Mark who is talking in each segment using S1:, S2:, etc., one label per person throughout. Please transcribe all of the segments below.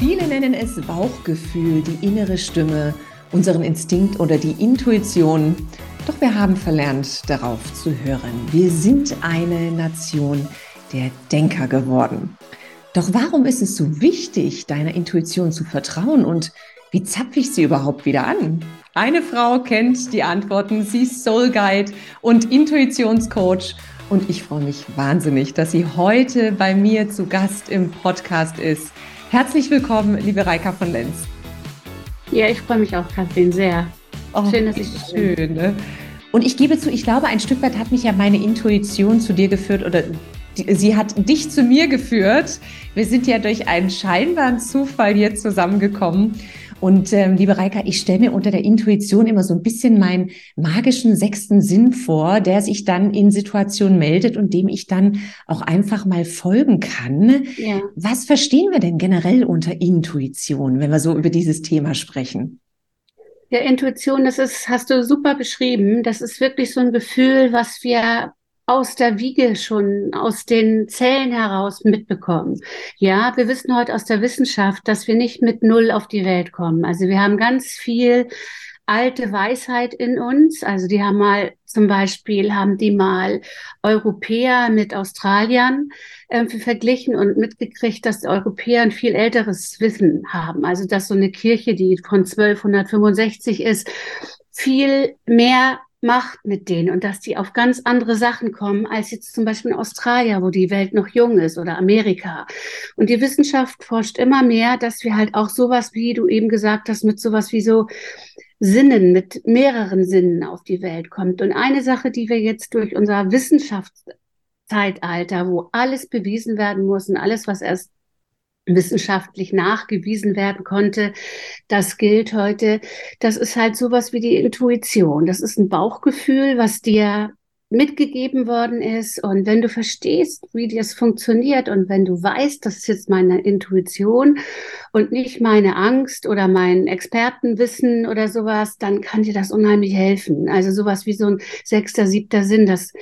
S1: Viele nennen es Bauchgefühl, die innere Stimme, unseren Instinkt oder die Intuition. Doch wir haben verlernt, darauf zu hören. Wir sind eine Nation der Denker geworden. Doch warum ist es so wichtig, deiner Intuition zu vertrauen und wie zapfe ich sie überhaupt wieder an? Eine Frau kennt die Antworten. Sie ist Soul Guide und Intuitionscoach. Und ich freue mich wahnsinnig, dass sie heute bei mir zu Gast im Podcast ist. Herzlich willkommen, liebe Reika von Lenz.
S2: Ja, ich freue mich auch, Kathrin, sehr.
S1: Oh, schön, dass ich schön. Ne? Und ich gebe zu, ich glaube, ein Stück weit hat mich ja meine Intuition zu dir geführt oder die, sie hat dich zu mir geführt. Wir sind ja durch einen scheinbaren Zufall hier zusammengekommen. Und ähm, liebe Reika, ich stelle mir unter der Intuition immer so ein bisschen meinen magischen sechsten Sinn vor, der sich dann in Situationen meldet und dem ich dann auch einfach mal folgen kann. Ja. Was verstehen wir denn generell unter Intuition, wenn wir so über dieses Thema sprechen?
S2: Ja, Intuition, das ist, hast du super beschrieben. Das ist wirklich so ein Gefühl, was wir aus der Wiege schon, aus den Zellen heraus mitbekommen. Ja, wir wissen heute aus der Wissenschaft, dass wir nicht mit Null auf die Welt kommen. Also wir haben ganz viel alte Weisheit in uns. Also die haben mal zum Beispiel, haben die mal Europäer mit Australiern äh, verglichen und mitgekriegt, dass die Europäer ein viel älteres Wissen haben. Also dass so eine Kirche, die von 1265 ist, viel mehr macht mit denen und dass die auf ganz andere Sachen kommen als jetzt zum Beispiel in Australien, wo die Welt noch jung ist oder Amerika. Und die Wissenschaft forscht immer mehr, dass wir halt auch sowas, wie du eben gesagt hast, mit sowas wie so Sinnen, mit mehreren Sinnen auf die Welt kommt. Und eine Sache, die wir jetzt durch unser Wissenschaftszeitalter, wo alles bewiesen werden muss und alles, was erst wissenschaftlich nachgewiesen werden konnte. Das gilt heute. Das ist halt sowas wie die Intuition. Das ist ein Bauchgefühl, was dir mitgegeben worden ist. Und wenn du verstehst, wie das funktioniert und wenn du weißt, das ist jetzt meine Intuition und nicht meine Angst oder mein Expertenwissen oder sowas, dann kann dir das unheimlich helfen. Also sowas wie so ein sechster, siebter Sinn, das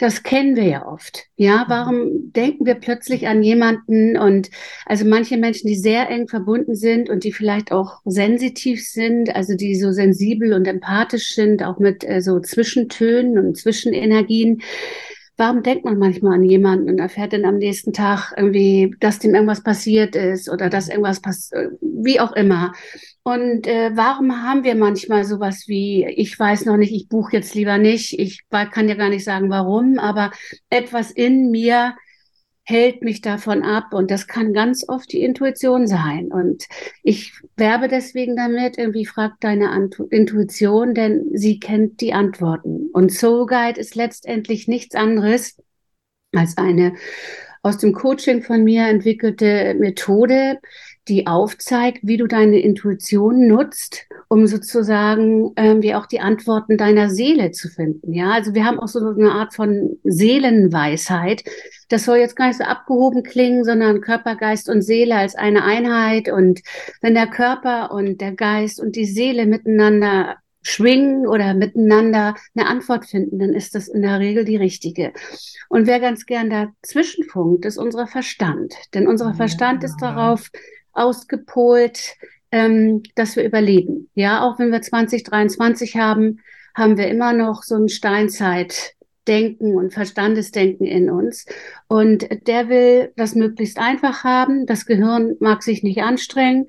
S2: das kennen wir ja oft. Ja, mhm. warum denken wir plötzlich an jemanden und also manche Menschen, die sehr eng verbunden sind und die vielleicht auch sensitiv sind, also die so sensibel und empathisch sind, auch mit äh, so Zwischentönen und Zwischenenergien. Warum denkt man manchmal an jemanden und erfährt dann am nächsten Tag irgendwie, dass dem irgendwas passiert ist oder dass irgendwas passiert, wie auch immer. Und äh, warum haben wir manchmal sowas wie, ich weiß noch nicht, ich buche jetzt lieber nicht, ich kann ja gar nicht sagen warum, aber etwas in mir hält mich davon ab und das kann ganz oft die Intuition sein. Und ich werbe deswegen damit, irgendwie fragt deine Antu Intuition, denn sie kennt die Antworten. Und Soul Guide ist letztendlich nichts anderes als eine aus dem Coaching von mir entwickelte Methode, die aufzeigt, wie du deine Intuition nutzt, um sozusagen ähm, wie auch die Antworten deiner Seele zu finden. Ja, also wir haben auch so eine Art von Seelenweisheit. Das soll jetzt gar nicht so abgehoben klingen, sondern Körper, Geist und Seele als eine Einheit. Und wenn der Körper und der Geist und die Seele miteinander schwingen oder miteinander eine Antwort finden, dann ist das in der Regel die richtige. Und wer ganz gern dazwischen funkt, ist unser Verstand. Denn unser Verstand ja. ist darauf ausgepolt, ähm, dass wir überleben. Ja, auch wenn wir 2023 haben, haben wir immer noch so ein Steinzeitdenken und Verstandesdenken in uns. Und der will das möglichst einfach haben. Das Gehirn mag sich nicht anstrengen.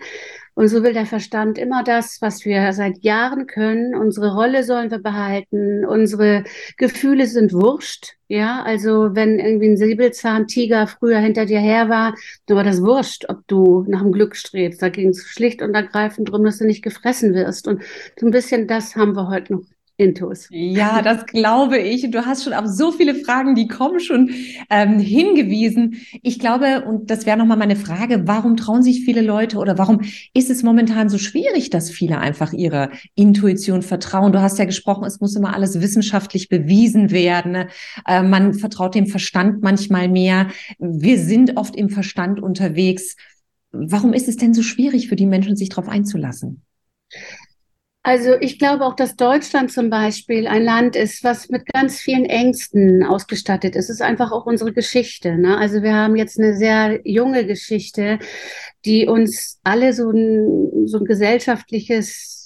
S2: Und so will der Verstand immer das, was wir seit Jahren können. Unsere Rolle sollen wir behalten. Unsere Gefühle sind wurscht. Ja, also wenn irgendwie ein Säbelzahntiger früher hinter dir her war, dann war das wurscht, ob du nach dem Glück strebst. Da ging es schlicht und ergreifend darum, dass du nicht gefressen wirst. Und so ein bisschen das haben wir heute noch Intus.
S1: Ja, das glaube ich. Du hast schon auf so viele Fragen, die kommen, schon ähm, hingewiesen. Ich glaube, und das wäre nochmal meine Frage, warum trauen sich viele Leute oder warum ist es momentan so schwierig, dass viele einfach ihrer Intuition vertrauen? Du hast ja gesprochen, es muss immer alles wissenschaftlich bewiesen werden. Äh, man vertraut dem Verstand manchmal mehr. Wir sind oft im Verstand unterwegs. Warum ist es denn so schwierig für die Menschen, sich darauf einzulassen?
S2: Also ich glaube auch, dass Deutschland zum Beispiel ein Land ist, was mit ganz vielen Ängsten ausgestattet ist. Es ist einfach auch unsere Geschichte. Ne? Also wir haben jetzt eine sehr junge Geschichte, die uns alle so ein, so ein gesellschaftliches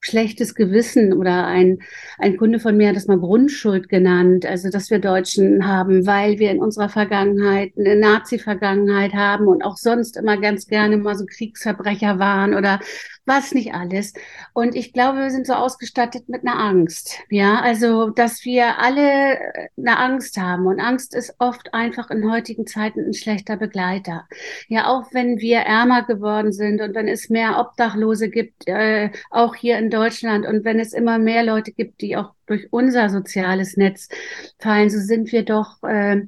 S2: schlechtes Gewissen oder ein, ein Kunde von mir hat das mal Grundschuld genannt, also dass wir Deutschen haben, weil wir in unserer Vergangenheit eine Nazi-Vergangenheit haben und auch sonst immer ganz gerne mal so Kriegsverbrecher waren oder was nicht alles. Und ich glaube, wir sind so ausgestattet mit einer Angst. Ja, also, dass wir alle eine Angst haben. Und Angst ist oft einfach in heutigen Zeiten ein schlechter Begleiter. Ja, auch wenn wir ärmer geworden sind und wenn es mehr Obdachlose gibt, äh, auch hier in Deutschland und wenn es immer mehr Leute gibt, die auch durch unser soziales Netz fallen, so sind wir doch äh,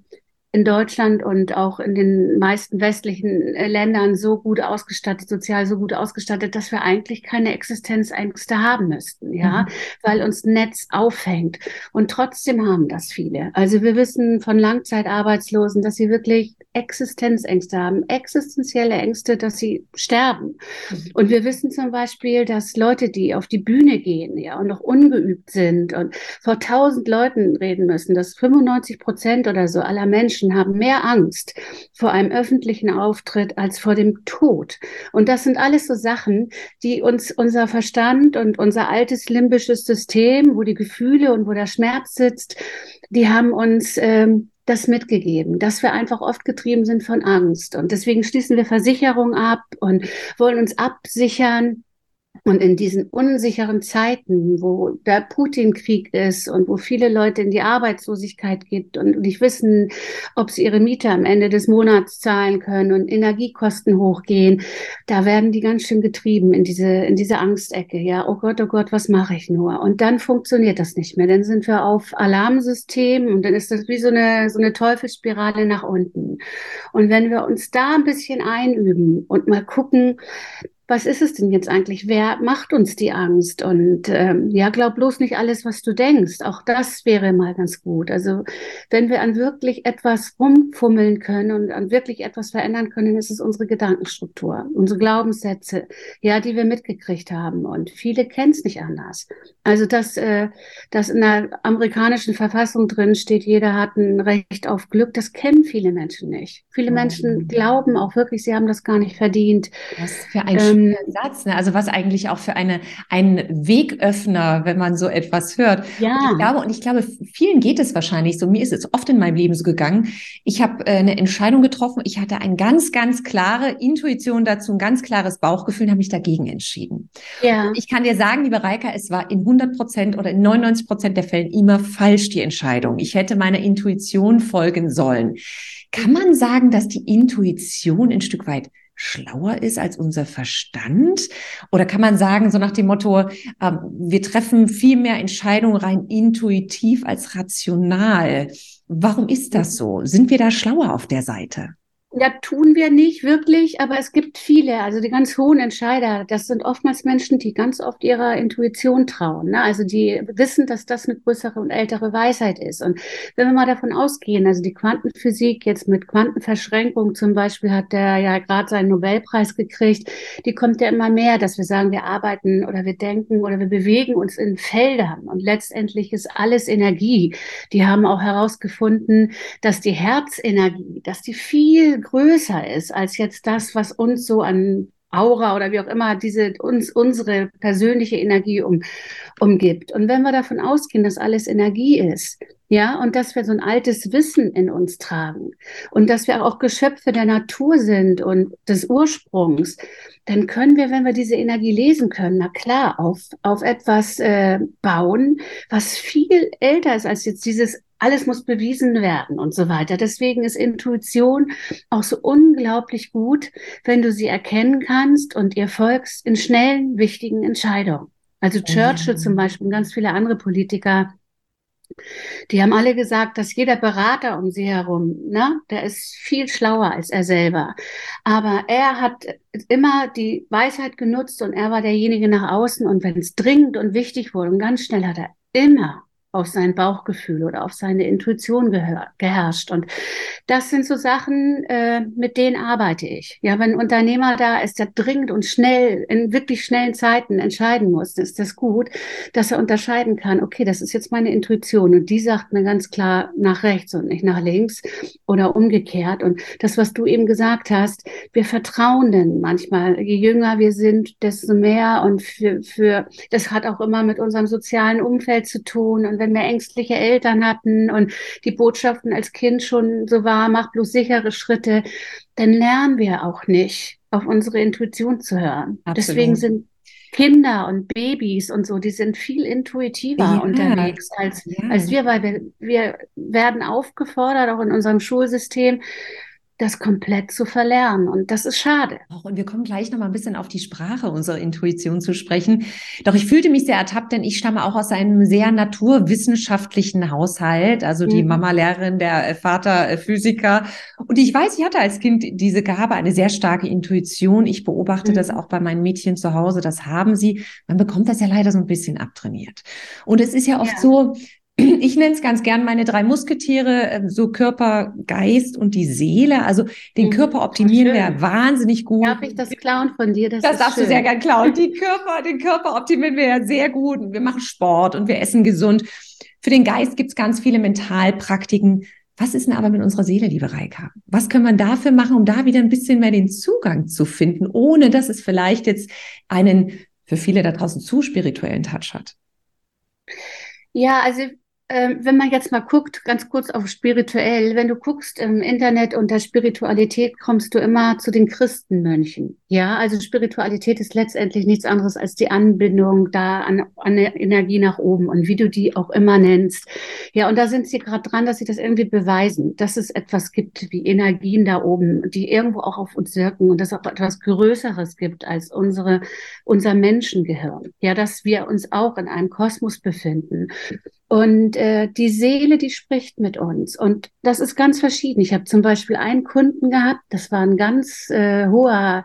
S2: in Deutschland und auch in den meisten westlichen äh, Ländern so gut ausgestattet, sozial so gut ausgestattet, dass wir eigentlich keine Existenzängste haben müssten, ja, mhm. weil uns Netz aufhängt. Und trotzdem haben das viele. Also wir wissen von Langzeitarbeitslosen, dass sie wirklich Existenzängste haben, existenzielle Ängste, dass sie sterben. Mhm. Und wir wissen zum Beispiel, dass Leute, die auf die Bühne gehen, ja, und noch ungeübt sind und vor tausend Leuten reden müssen, dass 95 Prozent oder so aller Menschen Menschen haben mehr Angst vor einem öffentlichen Auftritt als vor dem Tod. Und das sind alles so Sachen, die uns unser Verstand und unser altes limbisches System, wo die Gefühle und wo der Schmerz sitzt, die haben uns ähm, das mitgegeben, dass wir einfach oft getrieben sind von Angst. Und deswegen schließen wir Versicherungen ab und wollen uns absichern und in diesen unsicheren Zeiten, wo der Putin-Krieg ist und wo viele Leute in die Arbeitslosigkeit geht und nicht wissen, ob sie ihre Miete am Ende des Monats zahlen können und Energiekosten hochgehen, da werden die ganz schön getrieben in diese, in diese Angstecke. Ja, oh Gott, oh Gott, was mache ich nur? Und dann funktioniert das nicht mehr. Dann sind wir auf Alarmsystem und dann ist das wie so eine, so eine Teufelsspirale nach unten. Und wenn wir uns da ein bisschen einüben und mal gucken, was ist es denn jetzt eigentlich? Wer macht uns die Angst? Und ähm, ja, glaub bloß nicht alles, was du denkst. Auch das wäre mal ganz gut. Also wenn wir an wirklich etwas rumfummeln können und an wirklich etwas verändern können, ist es unsere Gedankenstruktur, unsere Glaubenssätze, ja, die wir mitgekriegt haben. Und viele kennen es nicht anders. Also dass, äh, dass in der amerikanischen Verfassung drin steht, jeder hat ein Recht auf Glück, das kennen viele Menschen nicht. Viele Menschen mhm. glauben auch wirklich, sie haben das gar nicht verdient.
S1: Was für ein ähm, Satz, ne? also was eigentlich auch für eine, ein Wegöffner, wenn man so etwas hört. Ja. Und ich glaube, und ich glaube, vielen geht es wahrscheinlich so. Mir ist es oft in meinem Leben so gegangen. Ich habe äh, eine Entscheidung getroffen. Ich hatte eine ganz, ganz klare Intuition dazu, ein ganz klares Bauchgefühl und habe mich dagegen entschieden. Ja. Und ich kann dir sagen, liebe Reika, es war in 100 Prozent oder in 99 Prozent der Fällen immer falsch, die Entscheidung. Ich hätte meiner Intuition folgen sollen. Kann man sagen, dass die Intuition ein Stück weit schlauer ist als unser Verstand? Oder kann man sagen, so nach dem Motto, äh, wir treffen viel mehr Entscheidungen rein intuitiv als rational? Warum ist das so? Sind wir da schlauer auf der Seite?
S2: Ja, tun wir nicht wirklich, aber es gibt viele, also die ganz hohen Entscheider, das sind oftmals Menschen, die ganz oft ihrer Intuition trauen. Ne? Also die wissen, dass das eine größere und ältere Weisheit ist. Und wenn wir mal davon ausgehen, also die Quantenphysik jetzt mit Quantenverschränkung zum Beispiel hat der ja gerade seinen Nobelpreis gekriegt, die kommt ja immer mehr, dass wir sagen, wir arbeiten oder wir denken oder wir bewegen uns in Feldern und letztendlich ist alles Energie. Die haben auch herausgefunden, dass die Herzenergie, dass die viel größer ist als jetzt das, was uns so an Aura oder wie auch immer diese uns unsere persönliche Energie um, umgibt. Und wenn wir davon ausgehen, dass alles Energie ist, ja, und dass wir so ein altes Wissen in uns tragen und dass wir auch Geschöpfe der Natur sind und des Ursprungs, dann können wir, wenn wir diese Energie lesen können, na klar, auf, auf etwas äh, bauen, was viel älter ist als jetzt dieses alles muss bewiesen werden und so weiter. Deswegen ist Intuition auch so unglaublich gut, wenn du sie erkennen kannst und ihr folgst in schnellen, wichtigen Entscheidungen. Also Churchill zum Beispiel und ganz viele andere Politiker, die haben alle gesagt, dass jeder Berater um sie herum, ne, der ist viel schlauer als er selber. Aber er hat immer die Weisheit genutzt und er war derjenige nach außen. Und wenn es dringend und wichtig wurde und ganz schnell hat er immer auf sein Bauchgefühl oder auf seine Intuition geherrscht. Und das sind so Sachen, äh, mit denen arbeite ich. Ja, wenn ein Unternehmer da ist, der dringend und schnell, in wirklich schnellen Zeiten entscheiden muss, ist das gut, dass er unterscheiden kann, okay, das ist jetzt meine Intuition und die sagt mir ganz klar nach rechts und nicht nach links oder umgekehrt. Und das, was du eben gesagt hast, wir vertrauen denn manchmal. Je jünger wir sind, desto mehr und für, für, das hat auch immer mit unserem sozialen Umfeld zu tun. Und wenn wir ängstliche Eltern hatten und die Botschaften als Kind schon so war, mach bloß sichere Schritte, dann lernen wir auch nicht, auf unsere Intuition zu hören. Absolut. Deswegen sind Kinder und Babys und so, die sind viel intuitiver ja, unterwegs als, ja. als wir, weil wir, wir werden aufgefordert, auch in unserem Schulsystem, das komplett zu verlernen. Und das ist schade.
S1: Und wir kommen gleich noch mal ein bisschen auf die Sprache unserer Intuition zu sprechen. Doch ich fühlte mich sehr ertappt, denn ich stamme auch aus einem sehr naturwissenschaftlichen Haushalt. Also die mhm. Mama Lehrerin, der äh, Vater äh, Physiker. Und ich weiß, ich hatte als Kind diese Gabe, eine sehr starke Intuition. Ich beobachte mhm. das auch bei meinen Mädchen zu Hause. Das haben sie. Man bekommt das ja leider so ein bisschen abtrainiert. Und es ist ja oft ja. so, ich nenne es ganz gern meine drei Musketiere, ähm, so Körper, Geist und die Seele. Also den mhm. Körper optimieren wir wahnsinnig gut.
S2: Darf ich das klauen von dir?
S1: Das, das darfst schön. du sehr gern klauen. Die Körper, den Körper optimieren wir ja sehr gut. Wir machen Sport und wir essen gesund. Für den Geist gibt es ganz viele Mentalpraktiken. Was ist denn aber mit unserer Seele, liebe Reika? Was können wir dafür machen, um da wieder ein bisschen mehr den Zugang zu finden, ohne dass es vielleicht jetzt einen für viele da draußen zu spirituellen Touch hat?
S2: Ja, also wenn man jetzt mal guckt, ganz kurz auf spirituell, wenn du guckst im Internet unter Spiritualität, kommst du immer zu den Christenmönchen. Ja, also Spiritualität ist letztendlich nichts anderes als die Anbindung da an, an Energie nach oben und wie du die auch immer nennst. Ja, und da sind sie gerade dran, dass sie das irgendwie beweisen, dass es etwas gibt wie Energien da oben, die irgendwo auch auf uns wirken und dass es auch etwas Größeres gibt als unsere, unser Menschengehirn. Ja, dass wir uns auch in einem Kosmos befinden. Und äh, die Seele, die spricht mit uns. Und das ist ganz verschieden. Ich habe zum Beispiel einen Kunden gehabt, das war ein ganz äh, hoher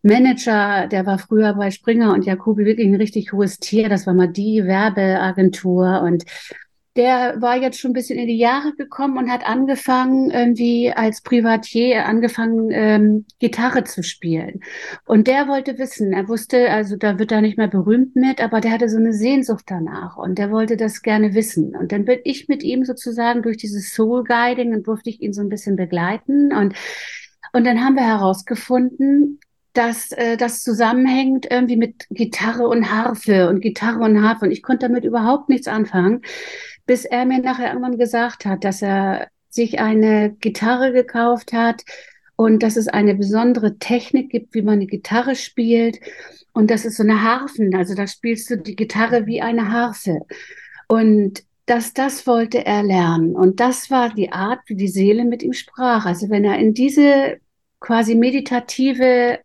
S2: Manager, der war früher bei Springer und Jacobi wirklich ein richtig hohes Tier. Das war mal die Werbeagentur. Und der war jetzt schon ein bisschen in die Jahre gekommen und hat angefangen, irgendwie als Privatier angefangen, ähm, Gitarre zu spielen. Und der wollte wissen, er wusste, also da wird er nicht mehr berühmt mit, aber der hatte so eine Sehnsucht danach und der wollte das gerne wissen. Und dann bin ich mit ihm sozusagen durch dieses Soul Guiding und durfte ich ihn so ein bisschen begleiten und und dann haben wir herausgefunden, dass äh, das zusammenhängt irgendwie mit Gitarre und Harfe und Gitarre und Harfe. Und ich konnte damit überhaupt nichts anfangen bis er mir nachher irgendwann gesagt hat, dass er sich eine Gitarre gekauft hat und dass es eine besondere Technik gibt, wie man eine Gitarre spielt. Und das ist so eine Harfen, also da spielst du die Gitarre wie eine Harfe. Und dass das wollte er lernen. Und das war die Art, wie die Seele mit ihm sprach. Also wenn er in diese quasi meditative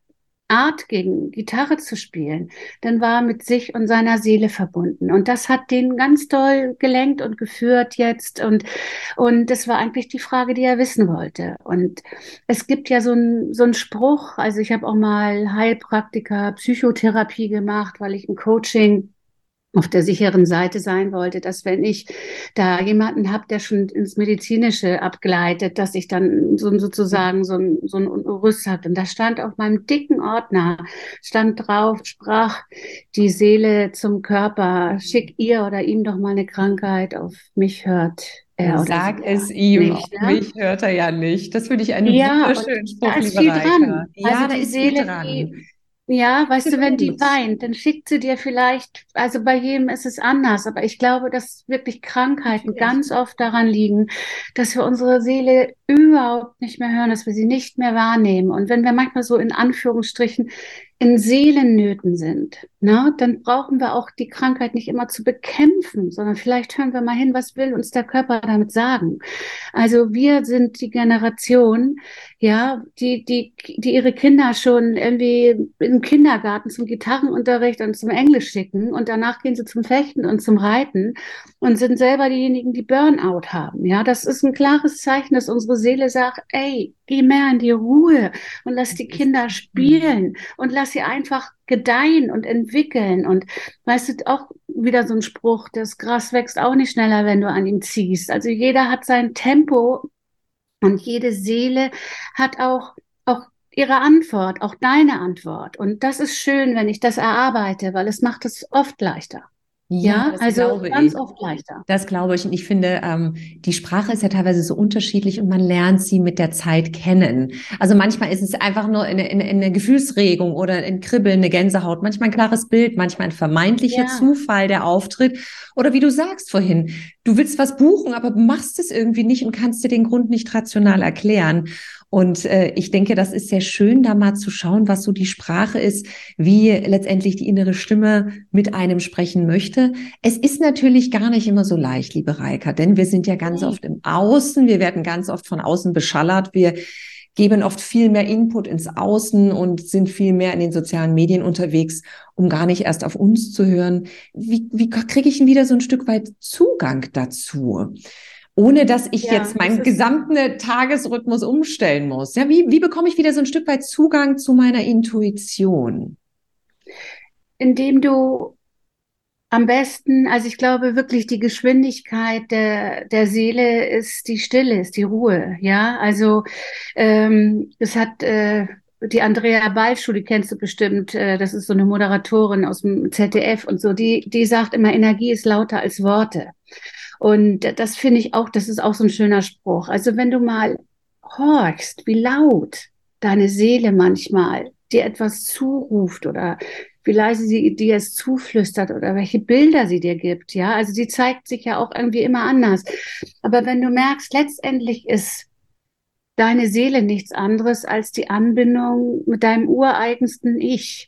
S2: Art gegen Gitarre zu spielen, dann war er mit sich und seiner Seele verbunden. Und das hat den ganz toll gelenkt und geführt jetzt. Und, und das war eigentlich die Frage, die er wissen wollte. Und es gibt ja so ein so ein Spruch, also ich habe auch mal Heilpraktiker, Psychotherapie gemacht, weil ich ein Coaching auf der sicheren Seite sein wollte, dass wenn ich da jemanden habe, der schon ins Medizinische abgleitet, dass ich dann so sozusagen so ein, so ein Rüst hatte. Und da stand auf meinem dicken Ordner, stand drauf, sprach die Seele zum Körper, schick ihr oder ihm doch mal eine Krankheit, auf mich hört
S1: er Sag es ihm, nicht, ne? mich hört er ja nicht. Das finde ich einen ja, wunderschönen Spruch,
S2: da ist viel dran. Ja, also da ist Seele, viel dran. Die, ja, weißt du, wenn die weint, dann schickt sie dir vielleicht, also bei jedem ist es anders, aber ich glaube, dass wirklich Krankheiten ganz oft daran liegen, dass wir unsere Seele überhaupt nicht mehr hören, dass wir sie nicht mehr wahrnehmen. Und wenn wir manchmal so in Anführungsstrichen in Seelennöten sind, ne, dann brauchen wir auch die Krankheit nicht immer zu bekämpfen, sondern vielleicht hören wir mal hin, was will uns der Körper damit sagen. Also wir sind die Generation, ja, die, die, die ihre Kinder schon irgendwie im Kindergarten zum Gitarrenunterricht und zum Englisch schicken und danach gehen sie zum Fechten und zum Reiten und sind selber diejenigen, die Burnout haben. Ja, das ist ein klares Zeichen, dass unsere Seele sagt, ey, geh mehr in die Ruhe und lass die Kinder spielen und lass sie einfach gedeihen und entwickeln. Und weißt du, auch wieder so ein Spruch, das Gras wächst auch nicht schneller, wenn du an ihm ziehst. Also jeder hat sein Tempo und jede Seele hat auch, auch ihre Antwort, auch deine Antwort. Und das ist schön, wenn ich das erarbeite, weil es macht es oft leichter. Ja, also ganz
S1: ich. oft leichter. Das glaube ich. Und ich finde, ähm, die Sprache ist ja teilweise so unterschiedlich und man lernt sie mit der Zeit kennen. Also manchmal ist es einfach nur eine, eine, eine Gefühlsregung oder ein Kribbeln, eine Gänsehaut, manchmal ein klares Bild, manchmal ein vermeintlicher ja. Zufall, der auftritt. Oder wie du sagst vorhin, du willst was buchen, aber machst es irgendwie nicht und kannst dir den Grund nicht rational erklären. Und äh, ich denke, das ist sehr schön, da mal zu schauen, was so die Sprache ist, wie letztendlich die innere Stimme mit einem sprechen möchte. Es ist natürlich gar nicht immer so leicht, liebe Reika, denn wir sind ja ganz oft im Außen, wir werden ganz oft von außen beschallert, wir geben oft viel mehr Input ins Außen und sind viel mehr in den sozialen Medien unterwegs, um gar nicht erst auf uns zu hören. Wie, wie kriege ich denn wieder so ein Stück weit Zugang dazu? Ohne dass ich ja, jetzt meinen gesamten Tagesrhythmus umstellen muss. Ja, wie, wie bekomme ich wieder so ein Stück weit Zugang zu meiner Intuition?
S2: Indem du am besten, also ich glaube wirklich, die Geschwindigkeit der, der Seele ist die Stille, ist die Ruhe. Ja, also ähm, es hat äh, die Andrea Balschuh, die kennst du bestimmt, äh, das ist so eine Moderatorin aus dem ZDF und so, die, die sagt immer, Energie ist lauter als Worte. Und das finde ich auch, das ist auch so ein schöner Spruch. Also wenn du mal horchst, wie laut deine Seele manchmal dir etwas zuruft oder wie leise sie dir es zuflüstert oder welche Bilder sie dir gibt, ja, also sie zeigt sich ja auch irgendwie immer anders. Aber wenn du merkst, letztendlich ist deine Seele nichts anderes als die Anbindung mit deinem ureigensten Ich.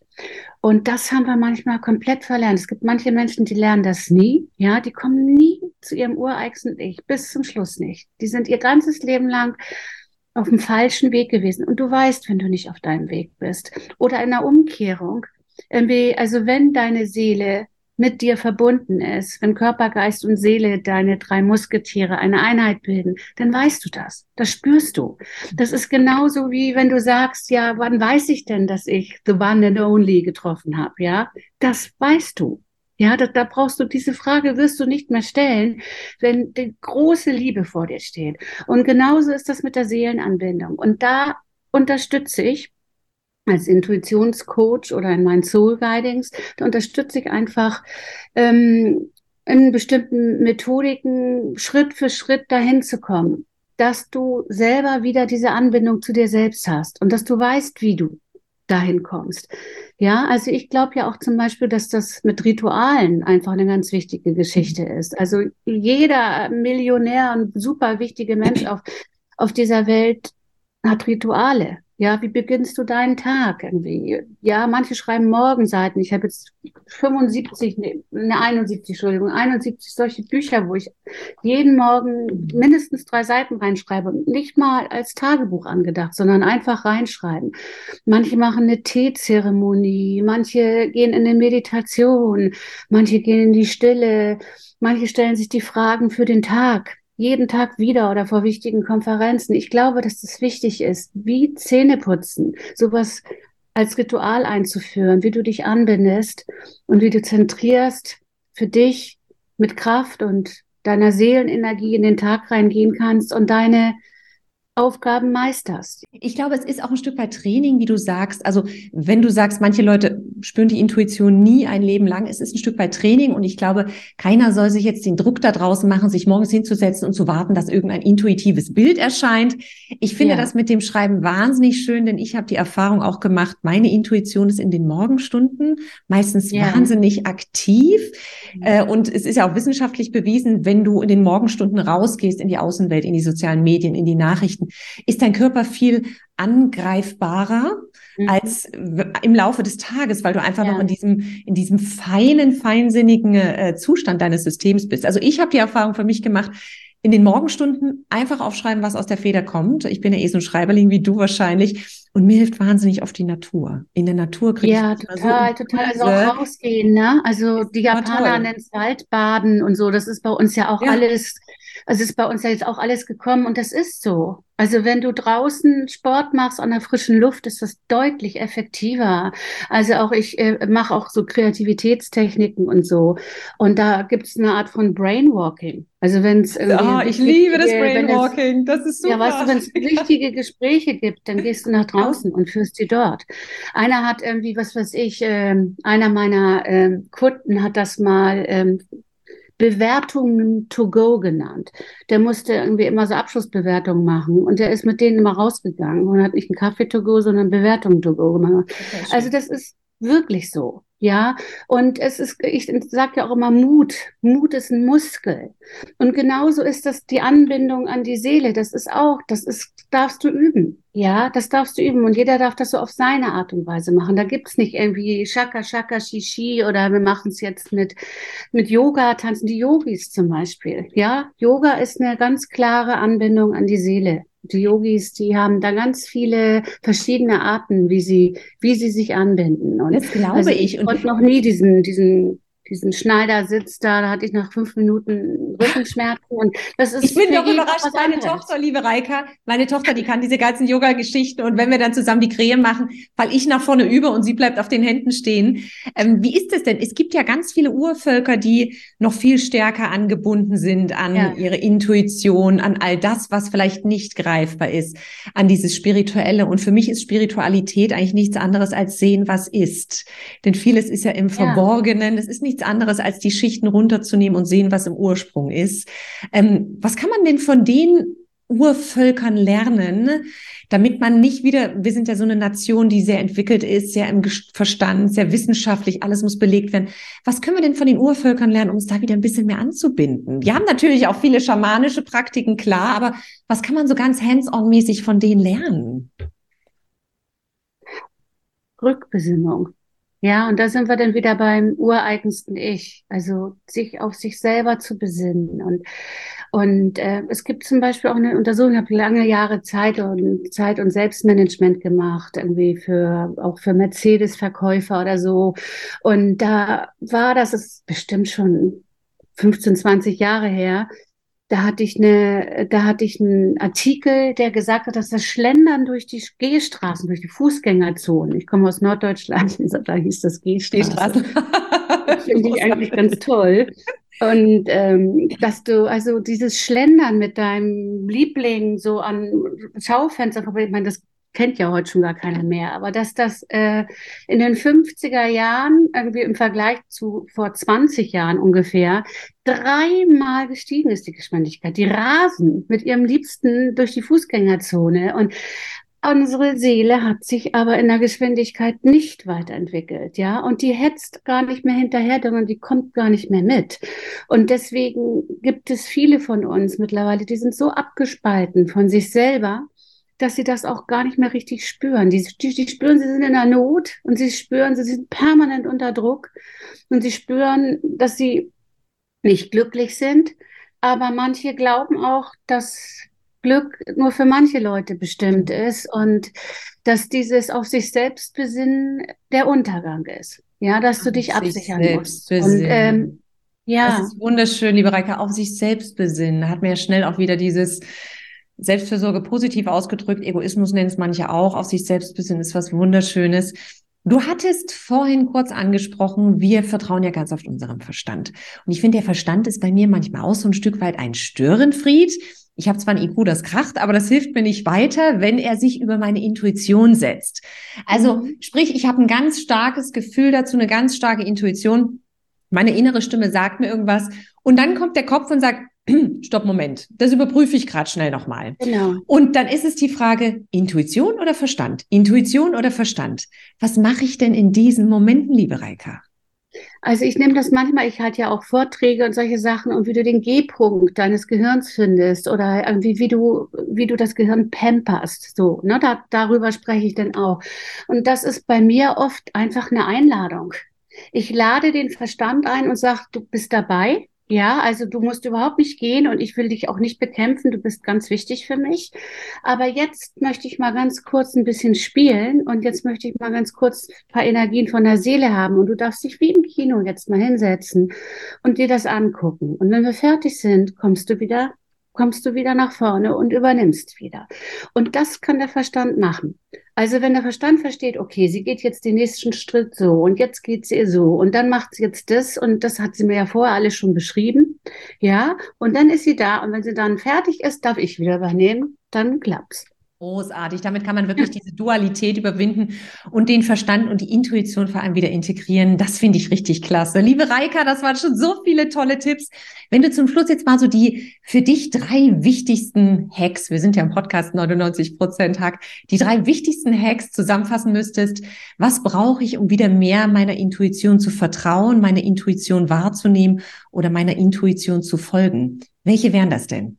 S2: Und das haben wir manchmal komplett verlernt. Es gibt manche Menschen, die lernen das nie. Ja, die kommen nie zu ihrem ureigensten Ich, bis zum Schluss nicht. Die sind ihr ganzes Leben lang auf dem falschen Weg gewesen. Und du weißt, wenn du nicht auf deinem Weg bist. Oder in einer Umkehrung. Irgendwie, also wenn deine Seele mit dir verbunden ist, wenn Körper, Geist und Seele, deine drei Musketiere, eine Einheit bilden, dann weißt du das. Das spürst du. Das ist genauso wie wenn du sagst, ja, wann weiß ich denn, dass ich the one and only getroffen habe? Ja, das weißt du. Ja, da, da brauchst du diese Frage wirst du nicht mehr stellen, wenn die große Liebe vor dir steht. Und genauso ist das mit der Seelenanbindung. Und da unterstütze ich als Intuitionscoach oder in meinen Soul Guidings, da unterstütze ich einfach ähm, in bestimmten Methodiken Schritt für Schritt dahin zu kommen, dass du selber wieder diese Anbindung zu dir selbst hast und dass du weißt, wie du dahin kommst. Ja, also ich glaube ja auch zum Beispiel, dass das mit Ritualen einfach eine ganz wichtige Geschichte ist. Also jeder Millionär und super wichtige Mensch auf, auf dieser Welt hat Rituale. Ja, wie beginnst du deinen Tag irgendwie? Ja, manche schreiben Morgenseiten. Ich habe jetzt 75, ne, 71, Entschuldigung, 71 solche Bücher, wo ich jeden Morgen mindestens drei Seiten reinschreibe. Nicht mal als Tagebuch angedacht, sondern einfach reinschreiben. Manche machen eine Teezeremonie, manche gehen in eine Meditation, manche gehen in die Stille, manche stellen sich die Fragen für den Tag jeden Tag wieder oder vor wichtigen Konferenzen. Ich glaube, dass das wichtig ist, wie Zähne putzen, sowas als Ritual einzuführen, wie du dich anbindest und wie du zentrierst für dich mit Kraft und deiner Seelenenergie in den Tag reingehen kannst und deine Aufgaben meisterst.
S1: Ich glaube, es ist auch ein Stück weit Training, wie du sagst. Also wenn du sagst, manche Leute spüren die Intuition nie ein Leben lang, es ist ein Stück weit Training und ich glaube, keiner soll sich jetzt den Druck da draußen machen, sich morgens hinzusetzen und zu warten, dass irgendein intuitives Bild erscheint. Ich finde ja. das mit dem Schreiben wahnsinnig schön, denn ich habe die Erfahrung auch gemacht, meine Intuition ist in den Morgenstunden meistens ja. wahnsinnig aktiv äh, und es ist ja auch wissenschaftlich bewiesen, wenn du in den Morgenstunden rausgehst in die Außenwelt, in die sozialen Medien, in die Nachrichten, ist dein Körper viel angreifbarer mhm. als im Laufe des Tages, weil du einfach ja. noch in diesem, in diesem feinen, feinsinnigen äh, Zustand deines Systems bist. Also ich habe die Erfahrung für mich gemacht, in den Morgenstunden einfach aufschreiben, was aus der Feder kommt. Ich bin ja eh so ein Schreiberling wie du wahrscheinlich. Und mir hilft wahnsinnig oft die Natur. In der Natur kriege
S2: ja, ich total, so total. Also auch rausgehen, ne? Also die Japaner nennen es Waldbaden und so. Das ist bei uns ja auch ja. alles also ist bei uns ja jetzt auch alles gekommen und das ist so. Also wenn du draußen Sport machst an der frischen Luft, ist das deutlich effektiver. Also auch ich äh, mache auch so Kreativitätstechniken und so. Und da gibt es eine Art von Brainwalking. Also wenn es
S1: Ah, ich liebe das Brainwalking. Das ist super.
S2: Ja, weißt du, wenn es wichtige Gespräche gibt, dann gehst du nach draußen und führst sie dort. Einer hat irgendwie, was weiß ich, äh, einer meiner äh, Kunden hat das mal ähm, Bewertungen to go genannt. Der musste irgendwie immer so Abschlussbewertungen machen und der ist mit denen immer rausgegangen und hat nicht einen Kaffee to go, sondern Bewertungen to go gemacht. Okay, also das ist wirklich so. Ja, und es ist, ich sage ja auch immer Mut. Mut ist ein Muskel. Und genauso ist das die Anbindung an die Seele. Das ist auch, das ist, darfst du üben. Ja, das darfst du üben. Und jeder darf das so auf seine Art und Weise machen. Da gibt's nicht irgendwie Shaka, Shaka, Shishi oder wir machen es jetzt mit, mit Yoga, tanzen die Yogis zum Beispiel. Ja, Yoga ist eine ganz klare Anbindung an die Seele die Yogis, die haben da ganz viele verschiedene Arten, wie sie, wie sie sich anbinden.
S1: Und das glaube also ich.
S2: Ich konnte noch nie diesen, diesen diesen Schneidersitz da, da hatte ich nach fünf Minuten Rückenschmerzen und das ist.
S1: Ich bin doch überrascht, meine Tochter, liebe Reika, meine Tochter, die kann diese ganzen Yoga-Geschichten und wenn wir dann zusammen die Krähe machen, weil ich nach vorne über und sie bleibt auf den Händen stehen. Ähm, wie ist es denn? Es gibt ja ganz viele Urvölker, die noch viel stärker angebunden sind an ja. ihre Intuition, an all das, was vielleicht nicht greifbar ist, an dieses Spirituelle. Und für mich ist Spiritualität eigentlich nichts anderes als sehen, was ist. Denn vieles ist ja im Verborgenen. Es ist nicht nichts anderes, als die Schichten runterzunehmen und sehen, was im Ursprung ist. Ähm, was kann man denn von den Urvölkern lernen, damit man nicht wieder, wir sind ja so eine Nation, die sehr entwickelt ist, sehr im Verstand, sehr wissenschaftlich, alles muss belegt werden. Was können wir denn von den Urvölkern lernen, um uns da wieder ein bisschen mehr anzubinden? Wir haben natürlich auch viele schamanische Praktiken, klar, aber was kann man so ganz hands-on-mäßig von denen lernen?
S2: Rückbesinnung. Ja, und da sind wir dann wieder beim ureigensten Ich, also sich auf sich selber zu besinnen. Und, und äh, es gibt zum Beispiel auch eine Untersuchung, ich habe lange Jahre Zeit und Zeit und Selbstmanagement gemacht, irgendwie für auch für Mercedes-Verkäufer oder so. Und da war das ist bestimmt schon 15, 20 Jahre her, da hatte ich eine, da hatte ich einen Artikel, der gesagt hat, dass das Schlendern durch die Gehstraßen, durch die Fußgängerzonen. Ich komme aus Norddeutschland, da hieß das Gehstraßen. das finde ich eigentlich ganz toll. Und ähm, dass du also dieses Schlendern mit deinem Liebling so an Schaufenster ich meine, das kennt ja heute schon gar keiner mehr, aber dass das äh, in den 50er Jahren, irgendwie im Vergleich zu vor 20 Jahren ungefähr, dreimal gestiegen ist, die Geschwindigkeit. Die rasen mit ihrem Liebsten durch die Fußgängerzone und Unsere Seele hat sich aber in der Geschwindigkeit nicht weiterentwickelt, ja, und die hetzt gar nicht mehr hinterher, sondern die kommt gar nicht mehr mit. Und deswegen gibt es viele von uns mittlerweile, die sind so abgespalten von sich selber, dass sie das auch gar nicht mehr richtig spüren. Die, die, die, spüren, sie sind in der Not und sie spüren, sie sind permanent unter Druck und sie spüren, dass sie nicht glücklich sind. Aber manche glauben auch, dass Glück nur für manche Leute bestimmt ist und dass dieses auf sich selbst besinnen der Untergang ist. Ja, dass du dich absichern musst.
S1: Besinnen. Und ähm, ja. Das ist wunderschön, liebe Reike, auf sich selbst besinnen. Hat mir ja schnell auch wieder dieses Selbstfürsorge positiv ausgedrückt, Egoismus nennt es manche auch, auf sich selbst besinnen ist was Wunderschönes. Du hattest vorhin kurz angesprochen, wir vertrauen ja ganz oft unserem Verstand. Und ich finde, der Verstand ist bei mir manchmal auch so ein Stück weit ein Störenfried. Ich habe zwar ein IQ, das kracht, aber das hilft mir nicht weiter, wenn er sich über meine Intuition setzt. Also mhm. sprich, ich habe ein ganz starkes Gefühl dazu, eine ganz starke Intuition. Meine innere Stimme sagt mir irgendwas und dann kommt der Kopf und sagt, Stopp, Moment. Das überprüfe ich gerade schnell nochmal. Genau. Und dann ist es die Frage, Intuition oder Verstand? Intuition oder Verstand? Was mache ich denn in diesen Momenten, liebe Reika?
S2: Also ich nehme das manchmal, ich halte ja auch Vorträge und solche Sachen und wie du den G-Punkt deines Gehirns findest oder irgendwie wie du, wie du das Gehirn pamperst, so, ne, da, darüber spreche ich dann auch. Und das ist bei mir oft einfach eine Einladung. Ich lade den Verstand ein und sage, du bist dabei, ja, also du musst überhaupt nicht gehen und ich will dich auch nicht bekämpfen. Du bist ganz wichtig für mich. Aber jetzt möchte ich mal ganz kurz ein bisschen spielen und jetzt möchte ich mal ganz kurz ein paar Energien von der Seele haben und du darfst dich wie im Kino jetzt mal hinsetzen und dir das angucken. Und wenn wir fertig sind, kommst du wieder kommst du wieder nach vorne und übernimmst wieder. Und das kann der Verstand machen. Also wenn der Verstand versteht, okay, sie geht jetzt den nächsten Schritt so und jetzt geht sie so und dann macht sie jetzt das und das hat sie mir ja vorher alles schon beschrieben, ja, und dann ist sie da und wenn sie dann fertig ist, darf ich wieder übernehmen, dann klappt's.
S1: Großartig. Damit kann man wirklich diese Dualität überwinden und den Verstand und die Intuition vor allem wieder integrieren. Das finde ich richtig klasse. Liebe Reika, das waren schon so viele tolle Tipps. Wenn du zum Schluss jetzt mal so die für dich drei wichtigsten Hacks, wir sind ja im Podcast 99 Prozent Hack, die drei wichtigsten Hacks zusammenfassen müsstest, was brauche ich, um wieder mehr meiner Intuition zu vertrauen, meine Intuition wahrzunehmen oder meiner Intuition zu folgen? Welche wären das denn?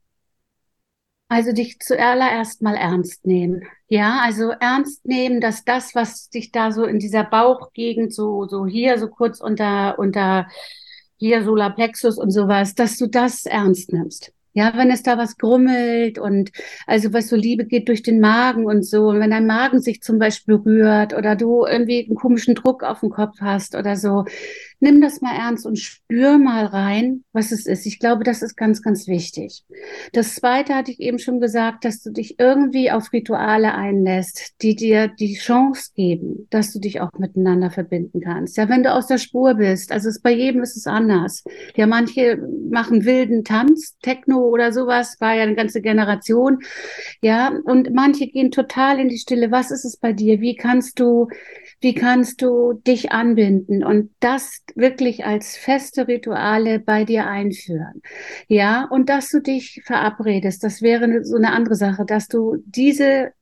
S2: Also dich zuallererst mal ernst nehmen. Ja, also ernst nehmen, dass das, was dich da so in dieser Bauchgegend, so, so hier, so kurz unter, unter hier Solarplexus und sowas, dass du das ernst nimmst. Ja, wenn es da was grummelt und also was so Liebe geht durch den Magen und so, und wenn dein Magen sich zum Beispiel rührt oder du irgendwie einen komischen Druck auf dem Kopf hast oder so, nimm das mal ernst und spür mal rein, was es ist. Ich glaube, das ist ganz, ganz wichtig. Das zweite hatte ich eben schon gesagt, dass du dich irgendwie auf Rituale einlässt, die dir die Chance geben, dass du dich auch miteinander verbinden kannst. Ja, wenn du aus der Spur bist, also es, bei jedem ist es anders. Ja, manche machen wilden Tanz, Techno oder sowas, war ja eine ganze Generation. Ja, und manche gehen total in die Stille. Was ist es bei dir? Wie kannst du wie kannst du dich anbinden und das wirklich als feste Rituale bei dir einführen. Ja, und dass du dich verabredest, das wäre so eine andere Sache, dass du diese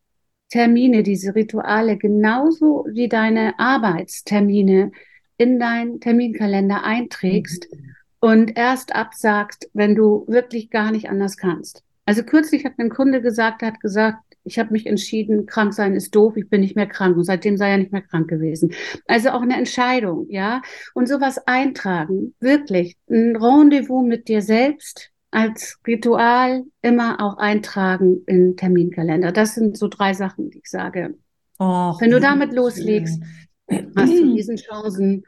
S2: Termine, diese Rituale genauso wie deine Arbeitstermine in deinen Terminkalender einträgst mhm. Und erst absagst, wenn du wirklich gar nicht anders kannst. Also kürzlich hat ein Kunde gesagt, hat gesagt, ich habe mich entschieden, krank sein ist doof, ich bin nicht mehr krank. Und seitdem sei er nicht mehr krank gewesen. Also auch eine Entscheidung, ja. Und sowas eintragen, wirklich. Ein Rendezvous mit dir selbst als Ritual immer auch eintragen in Terminkalender. Das sind so drei Sachen, die ich sage. Och, Wenn du damit loslegst, hast du diesen Chancen,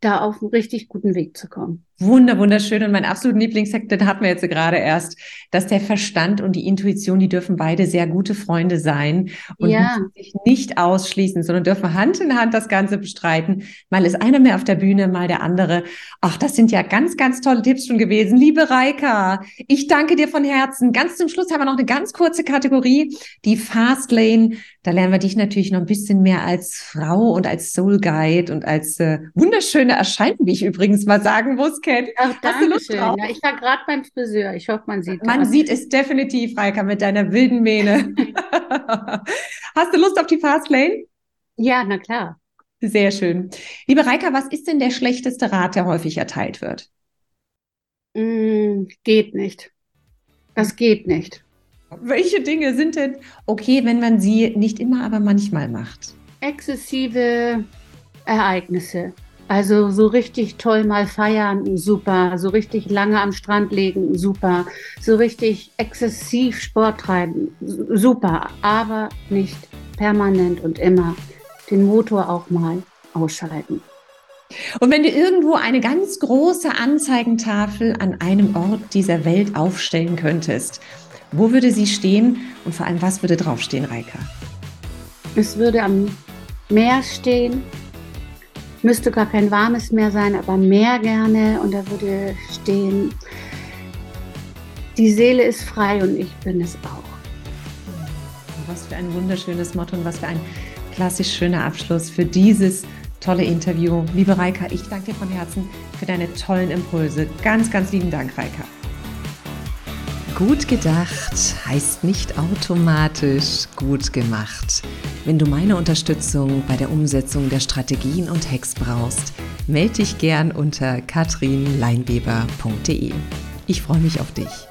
S2: da auf einen richtig guten Weg zu kommen.
S1: Wunder, wunderschön. Und mein absoluter Lieblingshack, den hatten wir jetzt gerade erst, dass der Verstand und die Intuition, die dürfen beide sehr gute Freunde sein und ja. sich nicht ausschließen, sondern dürfen Hand in Hand das Ganze bestreiten. Mal ist einer mehr auf der Bühne, mal der andere. Ach, das sind ja ganz, ganz tolle Tipps schon gewesen. Liebe Reika, ich danke dir von Herzen. Ganz zum Schluss haben wir noch eine ganz kurze Kategorie, die Fast Lane. Da lernen wir dich natürlich noch ein bisschen mehr als Frau und als Soul Guide und als äh, wunderschöne Erscheinung, wie ich übrigens mal sagen muss kennt.
S2: Ach, Hast du Lust drauf? Ja, ich war gerade beim Friseur. Ich hoffe, man sieht
S1: Man das. sieht es definitiv, Reika, mit deiner wilden Mähne. Hast du Lust auf die Fastlane?
S2: Ja, na klar.
S1: Sehr schön. Liebe Reika, was ist denn der schlechteste Rat, der häufig erteilt wird?
S2: Mm, geht nicht. Das geht nicht.
S1: Welche Dinge sind denn okay, wenn man sie nicht immer, aber manchmal macht?
S2: Exzessive Ereignisse. Also so richtig toll mal feiern, super. So richtig lange am Strand legen, super. So richtig exzessiv Sport treiben, super. Aber nicht permanent und immer den Motor auch mal ausschalten.
S1: Und wenn du irgendwo eine ganz große Anzeigentafel an einem Ort dieser Welt aufstellen könntest, wo würde sie stehen und vor allem was würde draufstehen, Reika?
S2: Es würde am Meer stehen, müsste gar kein warmes Meer sein, aber Meer gerne. Und da würde stehen, die Seele ist frei und ich bin es auch.
S1: Was für ein wunderschönes Motto und was für ein klassisch schöner Abschluss für dieses tolle Interview. Liebe Reika, ich danke dir von Herzen für deine tollen Impulse. Ganz, ganz lieben Dank, Reika. Gut gedacht heißt nicht automatisch gut gemacht. Wenn du meine Unterstützung bei der Umsetzung der Strategien und Hacks brauchst, melde dich gern unter katrinleinweber.de. Ich freue mich auf dich.